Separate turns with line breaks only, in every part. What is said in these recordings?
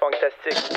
fantastique.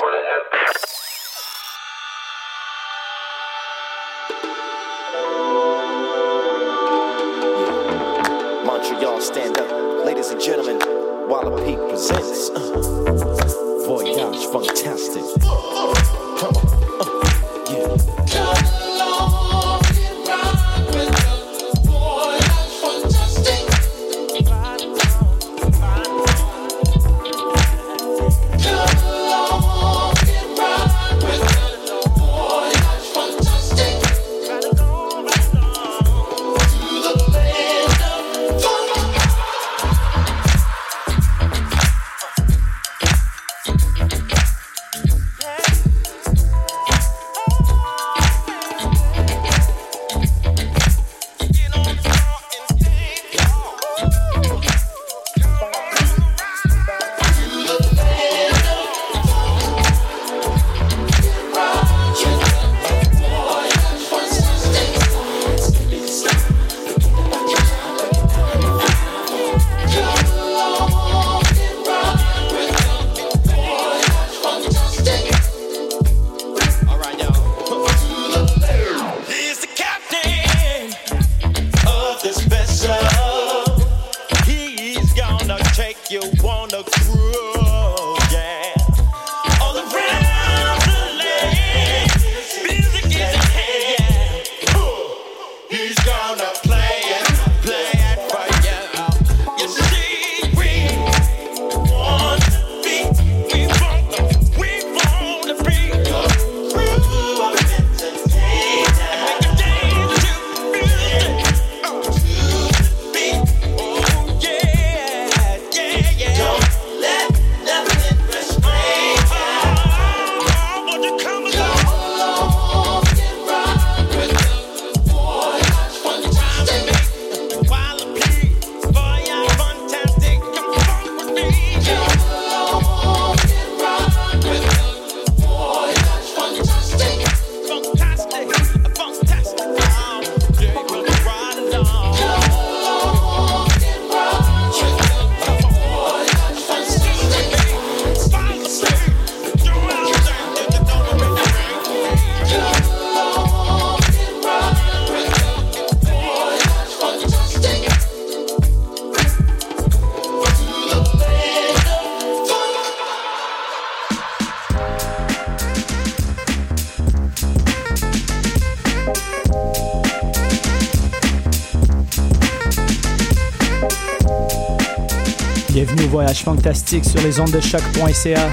Fantastique sur les ondes de choq.ca.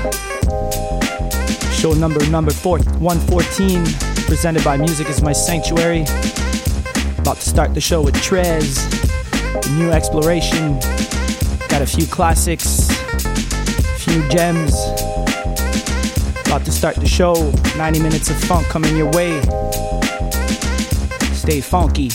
Show number number four, 114, presented by Music is My Sanctuary. About to start the show with Trez, the new exploration. Got a few classics, few gems. About to start the show. 90 minutes of funk coming your way. Stay funky.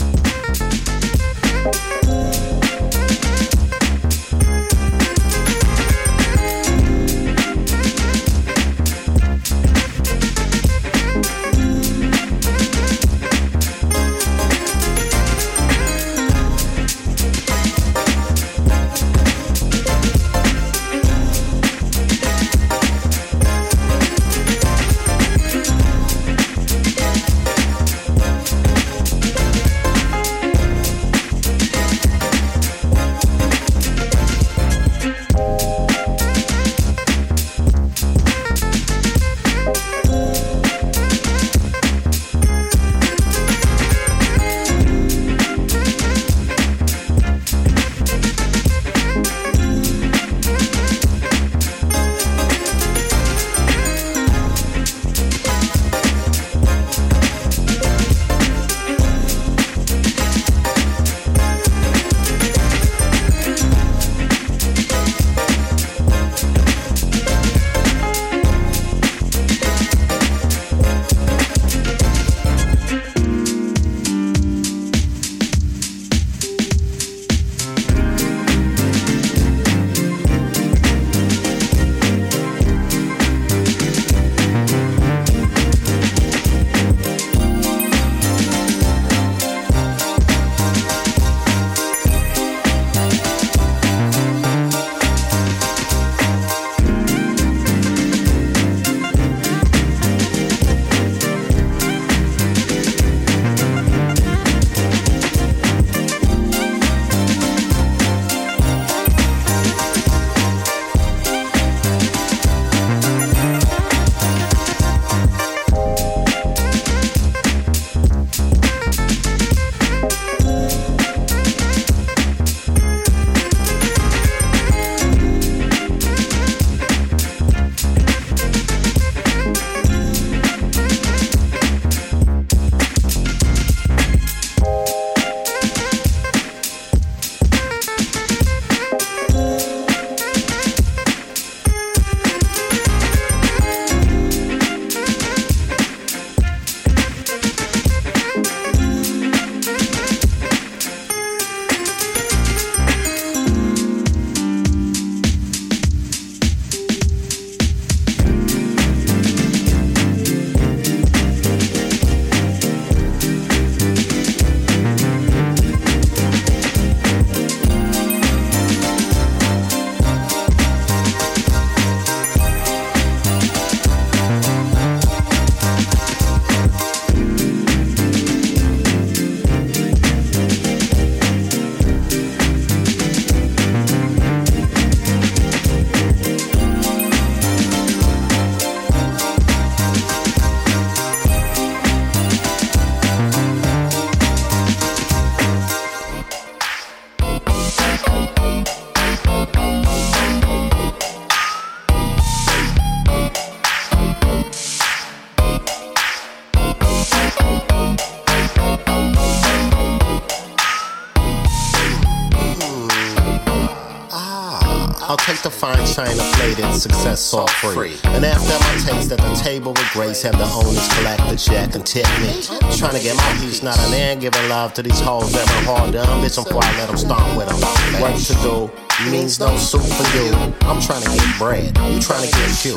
Success all free. And after my taste at the table with grace, have the owners collect the check and tip me. Trying to get my piece, not an end, giving love to these hoes that been hard done. Bitch, I'm before I let them stomp with them. Work to do means no soup for you. I'm trying to get bread, you trying to get few.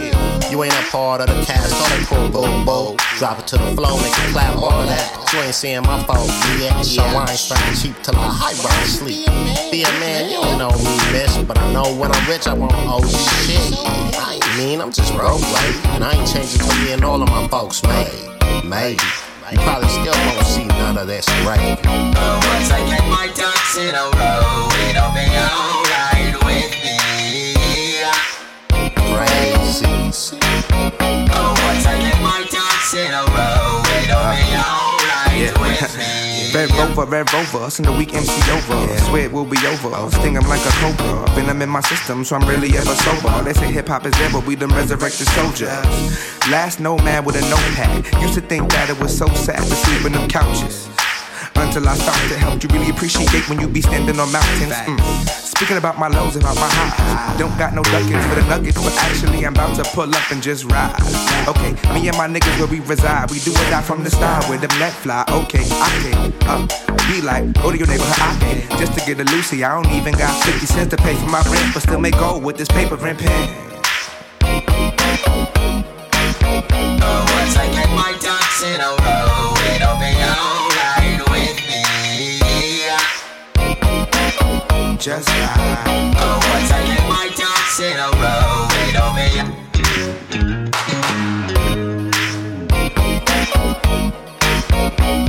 You ain't a part of the cast on the crew, boom, boom. Drop it to the floor, make it clap, all of that. You ain't seeing my fault yet, so I ain't trying cheap till I high ride sleep. Be a man, you don't know me, bitch, but I know when I'm rich, I won't owe you shit. I ain't mean, I'm just broke, like, and I ain't changing till me and all of my folks made. Maybe. You probably still won't see none of this right.
But once I get my ducks in a row, it'll be alright with me.
Crazy.
Oh, once I get my ducks in a row,
Red Rover, Red Rover, us in the week MC over. Swear it will be over. Sting him like a cobra. Venom in my system, so I'm really ever sober. They say hip hop is dead, but we them resurrected soldiers. Last nomad with a notepad. Used to think that it was so sad to sleep in them couches. Until I started to help you really appreciate when you be standing on mountains. Mm. Speaking about my lows, about my highs. Don't got no duckings for the nuggets, but actually I'm about to pull up and just ride. Okay, me and my niggas where we reside. We do it die from the start where them net fly. Okay, I can uh, be like, go to your neighborhood, I can. Just to get a Lucy, I don't even got 50 cents to pay for my rent, but still make gold with this paper and pen.
Oh, I get my ducks in a row,
just like
Oh, I'm taking my thoughts in a row. Wait on me.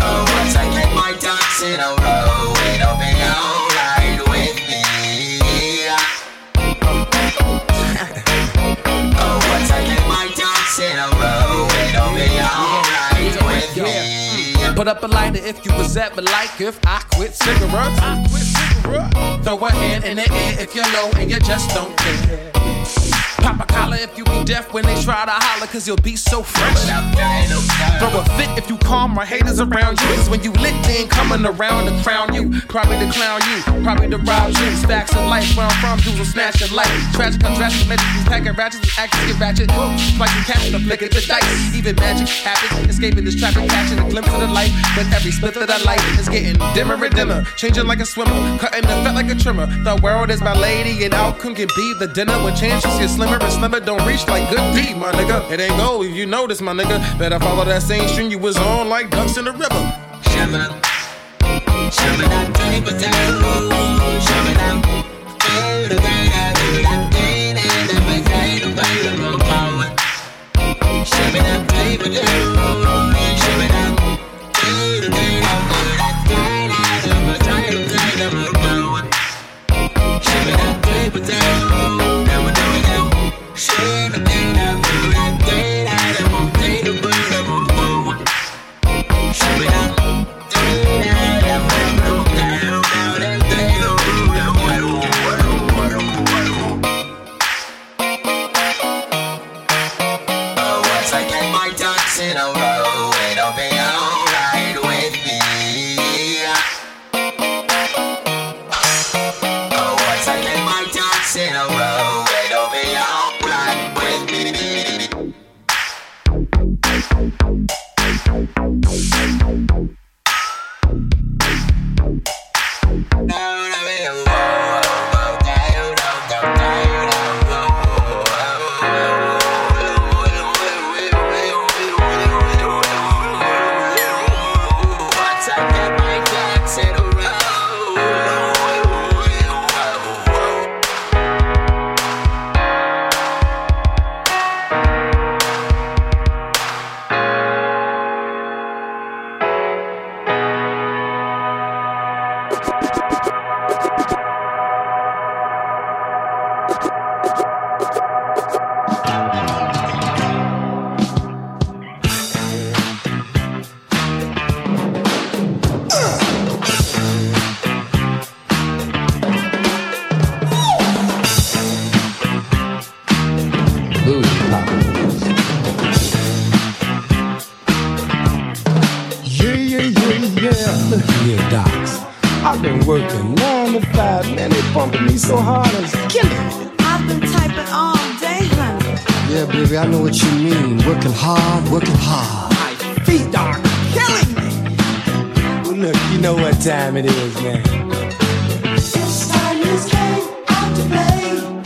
Oh, I'm taking my thoughts in a row. Wait
on up a lighter if you was but like if I quit cigarettes. I quit cigarettes. Throw a hand in the air if you're low and you just don't care. Pop a collar if you be deaf when they try to holler, cause you'll be so fresh. Throw a fit if you calm my haters around you. Cause when you lit, they ain't coming around to crown you. Probably to clown you, probably to rob you. Stacks of life where I'm from, dudes will snatch your life. Tragic, undressed, magic, these packing ratchets, these actors get ratchet. Like you catching the flick of the dice. Even magic happens, escaping this traffic, catching a glimpse of the light. But every split of that light is getting dimmer and dimmer. Changing like a swimmer, cutting the fat like a trimmer. The world is my lady, and outcome can be the dinner. When chances get slimmer and slimmer, don't reach like good deed, my nigga. It ain't gold if you notice, my nigga. Better follow that same string you was on like ducks in the river.
Da, da, da, da,
Yeah, yeah, yeah, yeah. Look here, docs. I've been working nine to five. Man, they pumping me so hard, it's killing.
I've been typing all day, honey.
Yeah, baby, I know what you mean. Working hard, working hard. My feet are killing me. Well, look, you know what time it is, man.
It's time you came out to play.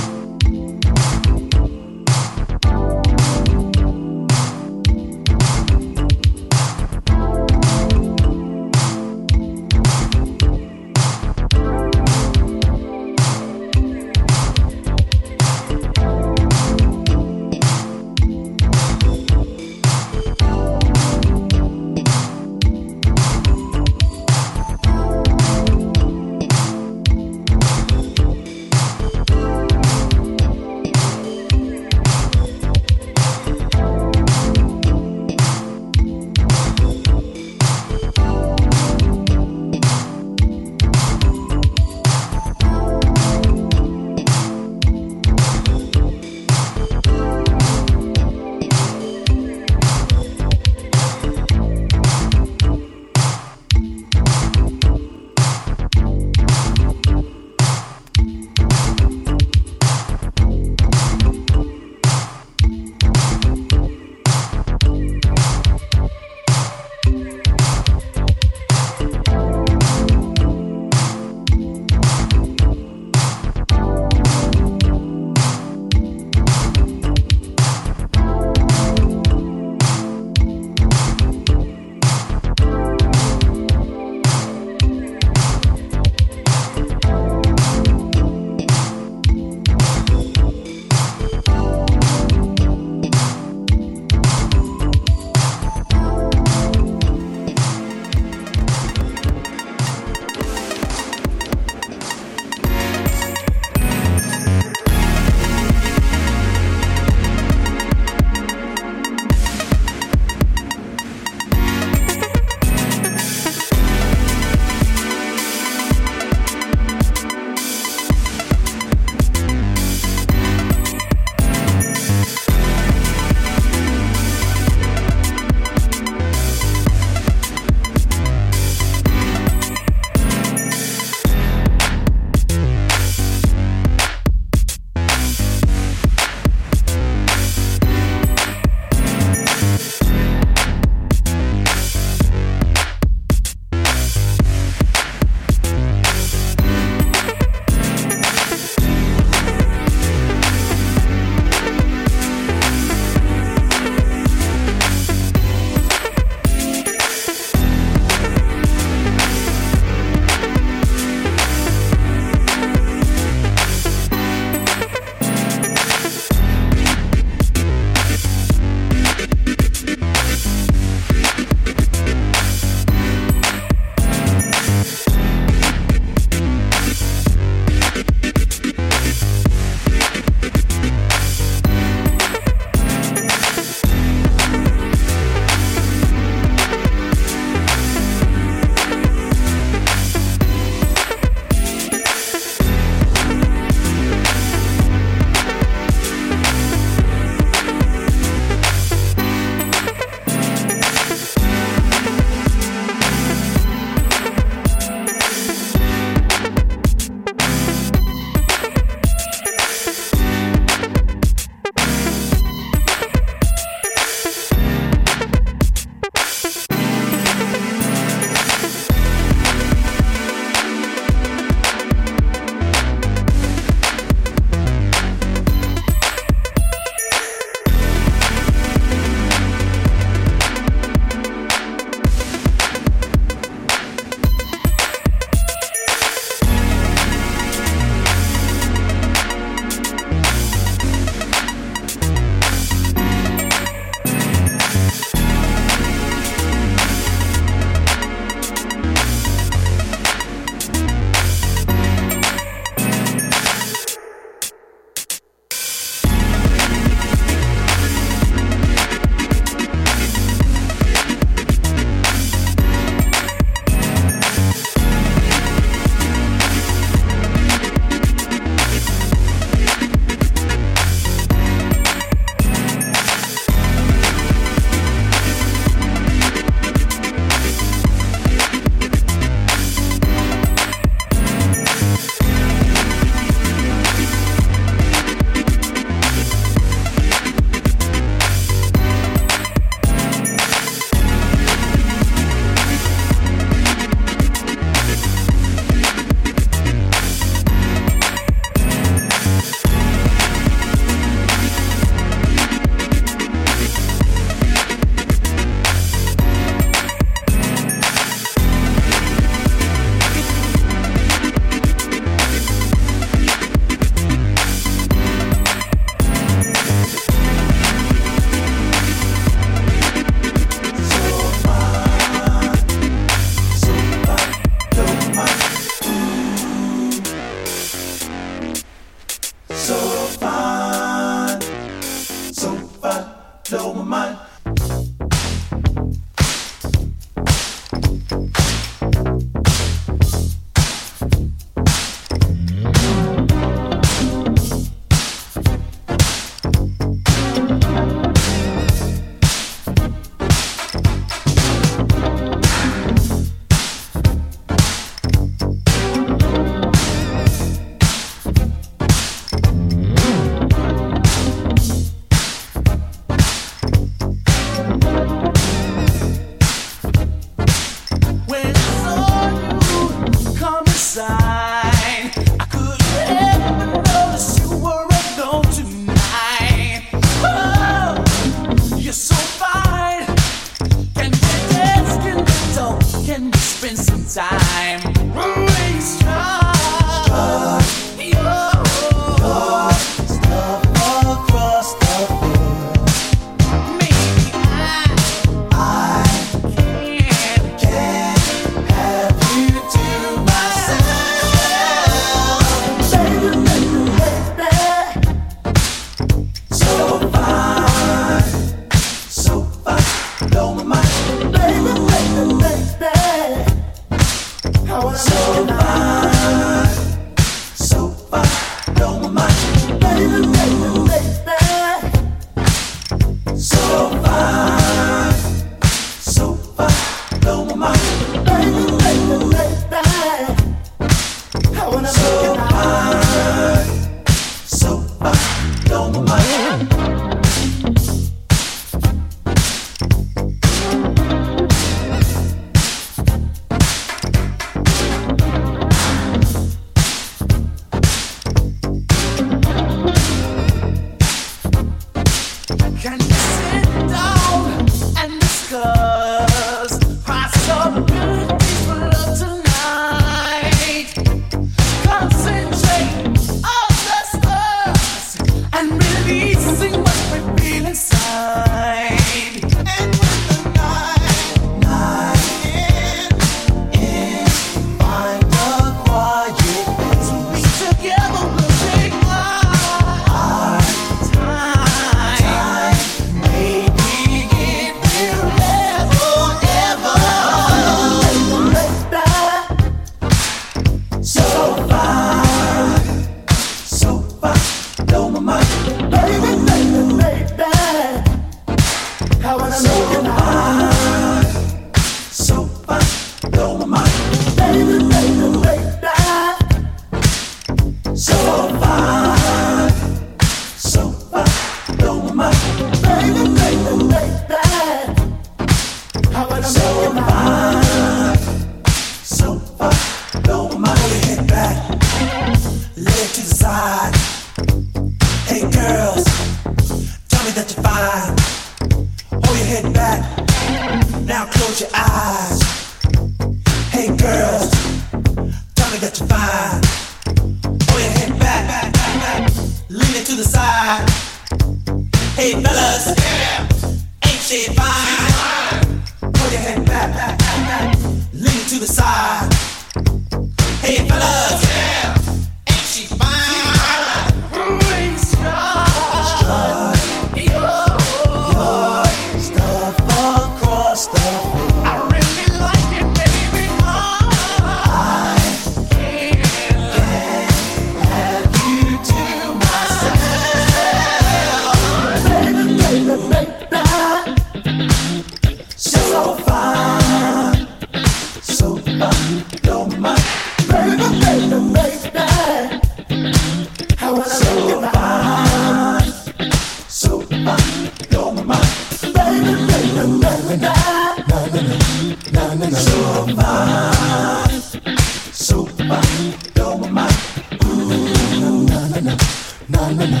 Na, na,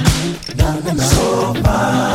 na, na, na. So fine,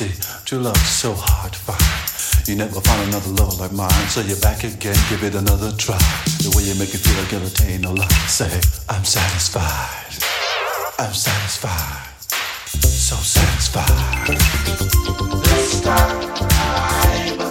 see, true love's so hard to find. You never find another lover like mine, so you're back again, give it another try. The way you make me feel, I guillotine a lot. Say, I'm satisfied. I'm satisfied. So satisfied. This time
I.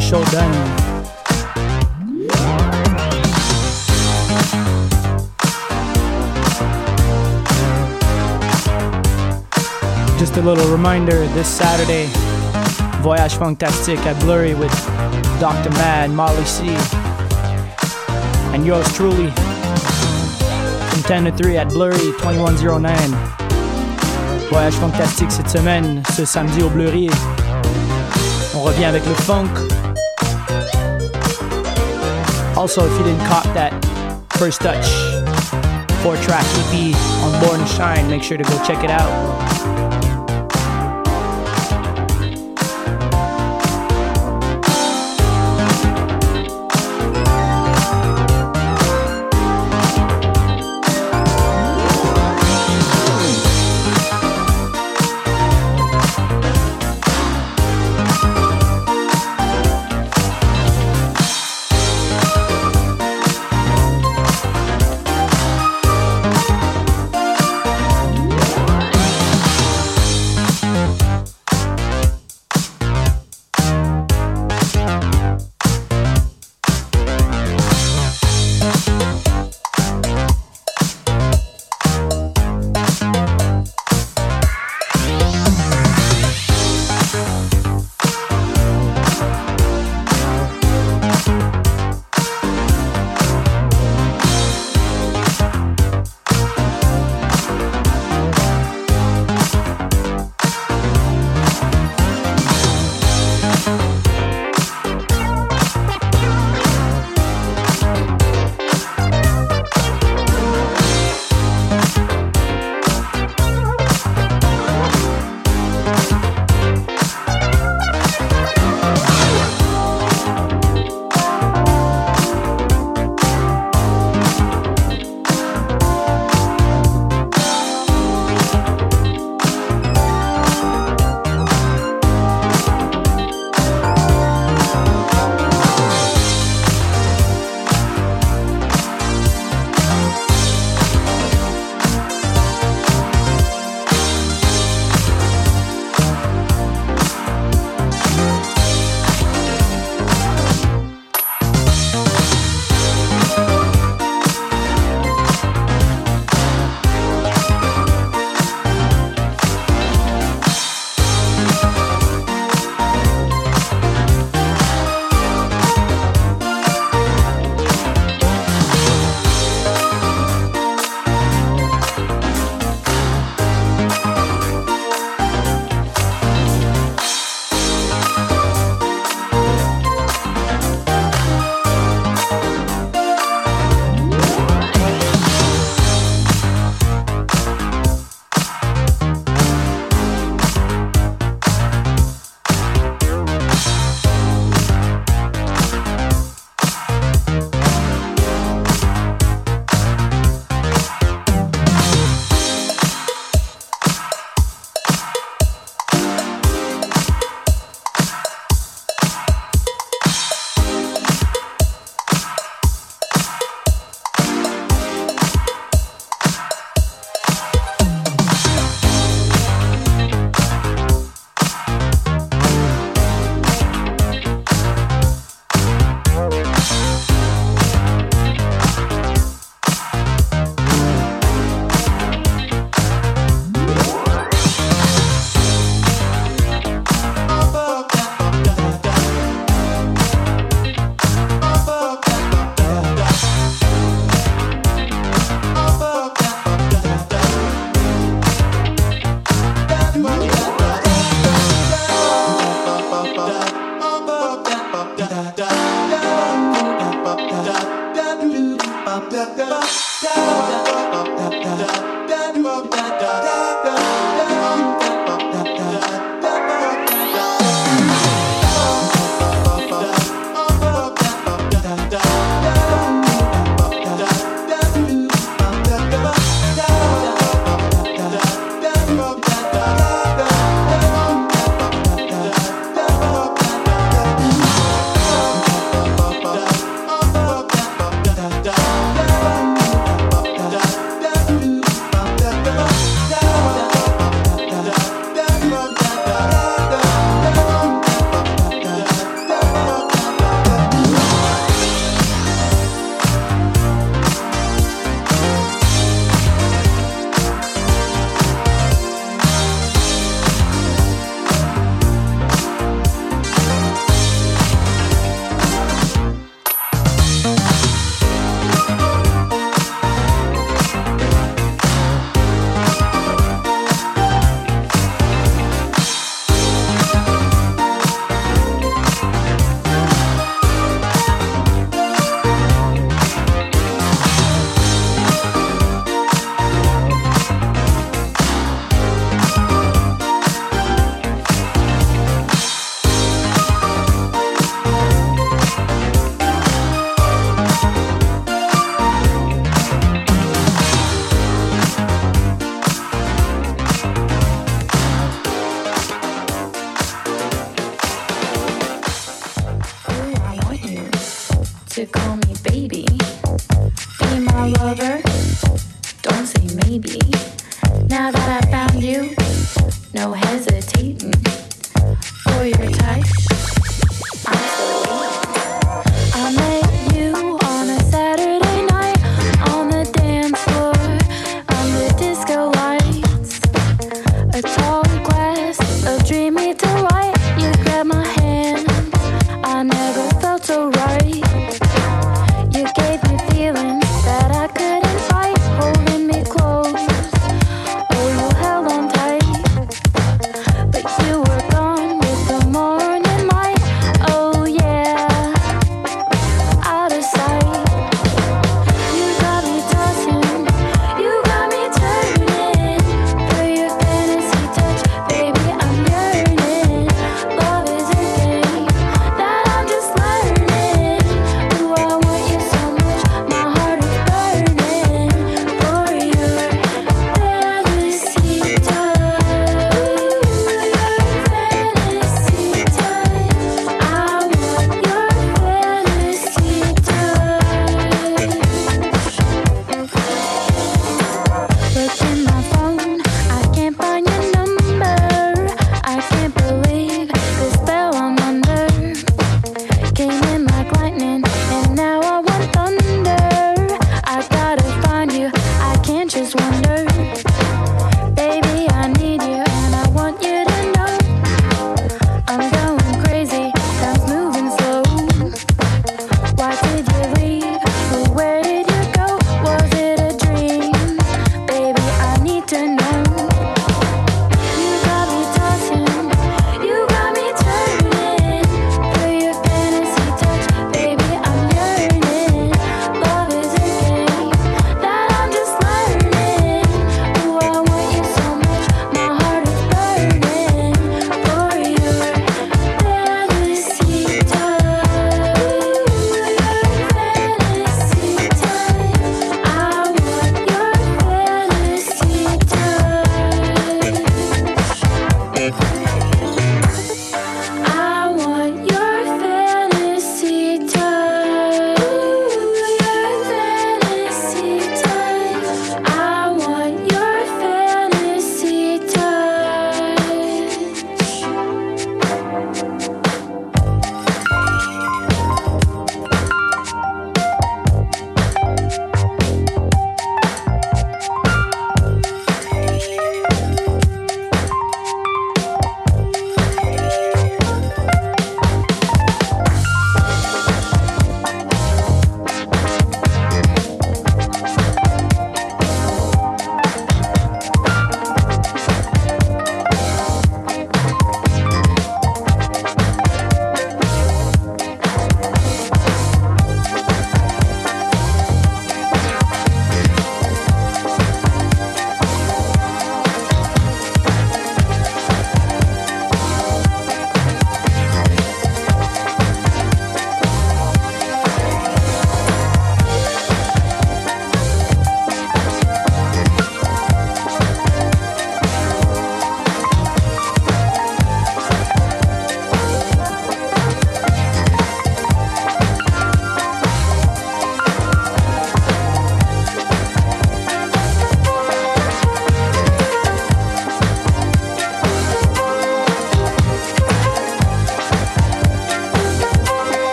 the
show done. Just a little reminder this Saturday, Voyage Fantastique at Bleury with Dr. Mad, Molly C, and yours truly from 10 to 3 at Bleury 2109. Voyage Fantastique cette semaine, ce samedi au Bleury. On revient avec le funk. Also, if you didn't cop that first touch, four track EP on Born to Shine, make sure to go check it out.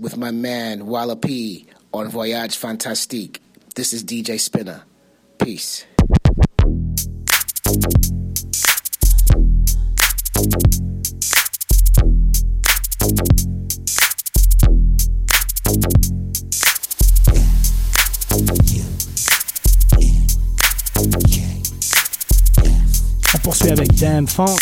With
my man Walla P on Voyage Fantastique. This is DJ Spinner. Peace.
On poursuit avec Dâm-Funk.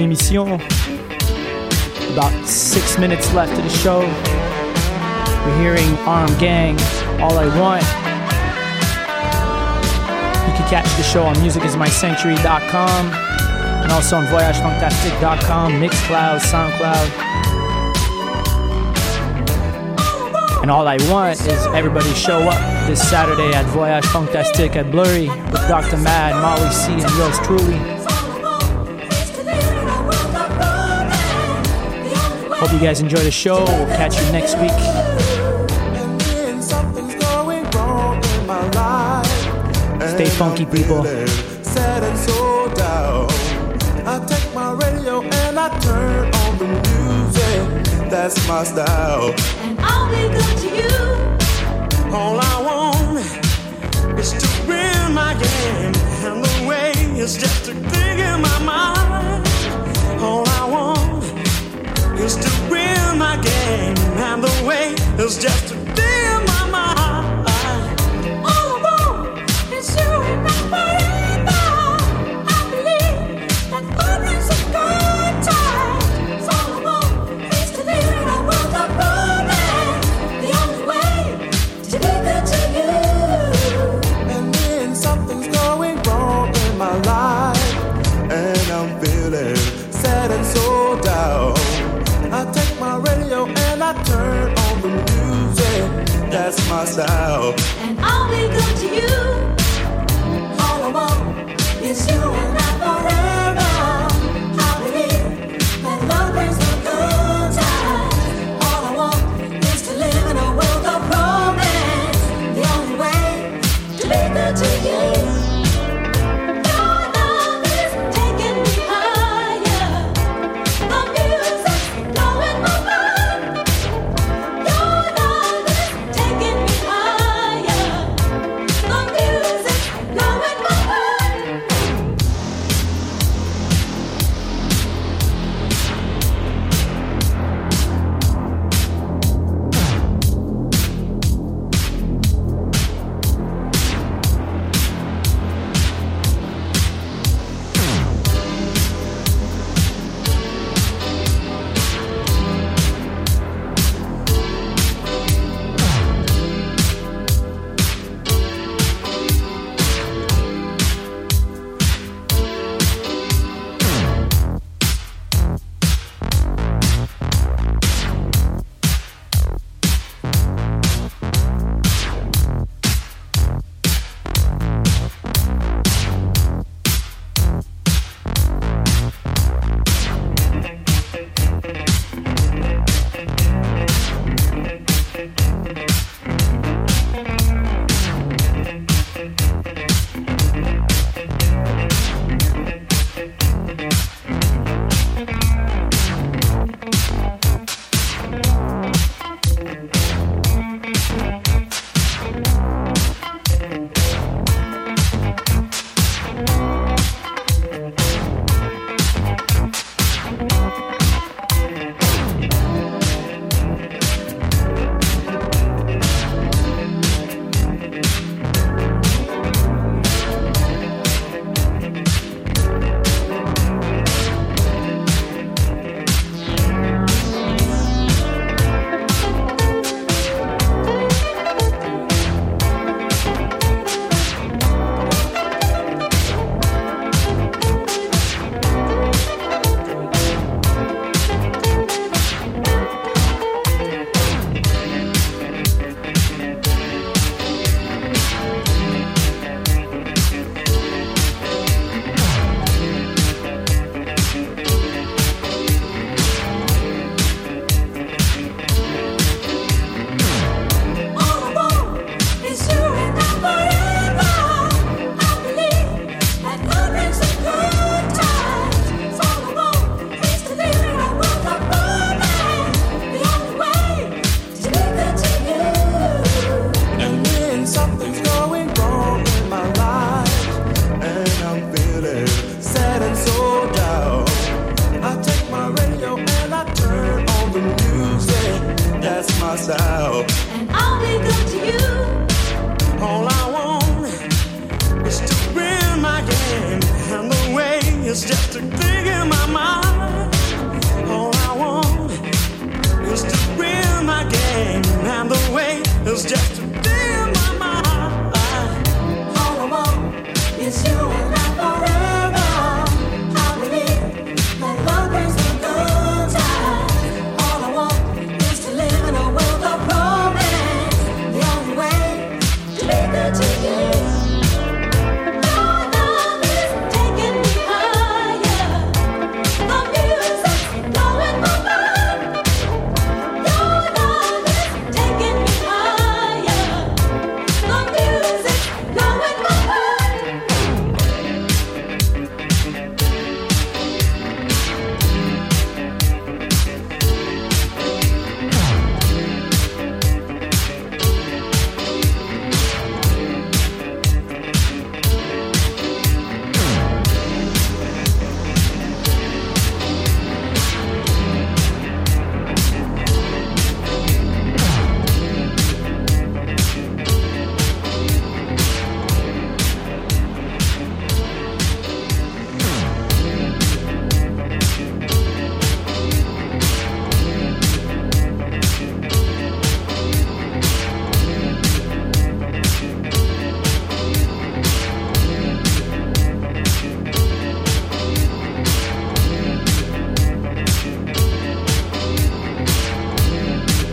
L'émission. About six minutes left of the show. We're hearing Arm Gang, All I Want. You can catch the show on musicismysanctuary.com and also on voyagefantastic.com, Mixcloud, SoundCloud. And all I want is everybody show up this Saturday at Voyage Fantastique at Bleury with Dr. Mad, Molly C, and yours truly. Hope you guys enjoy the show. We'll catch you next week. Stay funky, people.
Sad and so down. I take my radio and I turn on the music. That's my style.
And I'll be good to you.
All I want is to win my game. And the way is just to think in my mind. All I want is to is just to That's my style.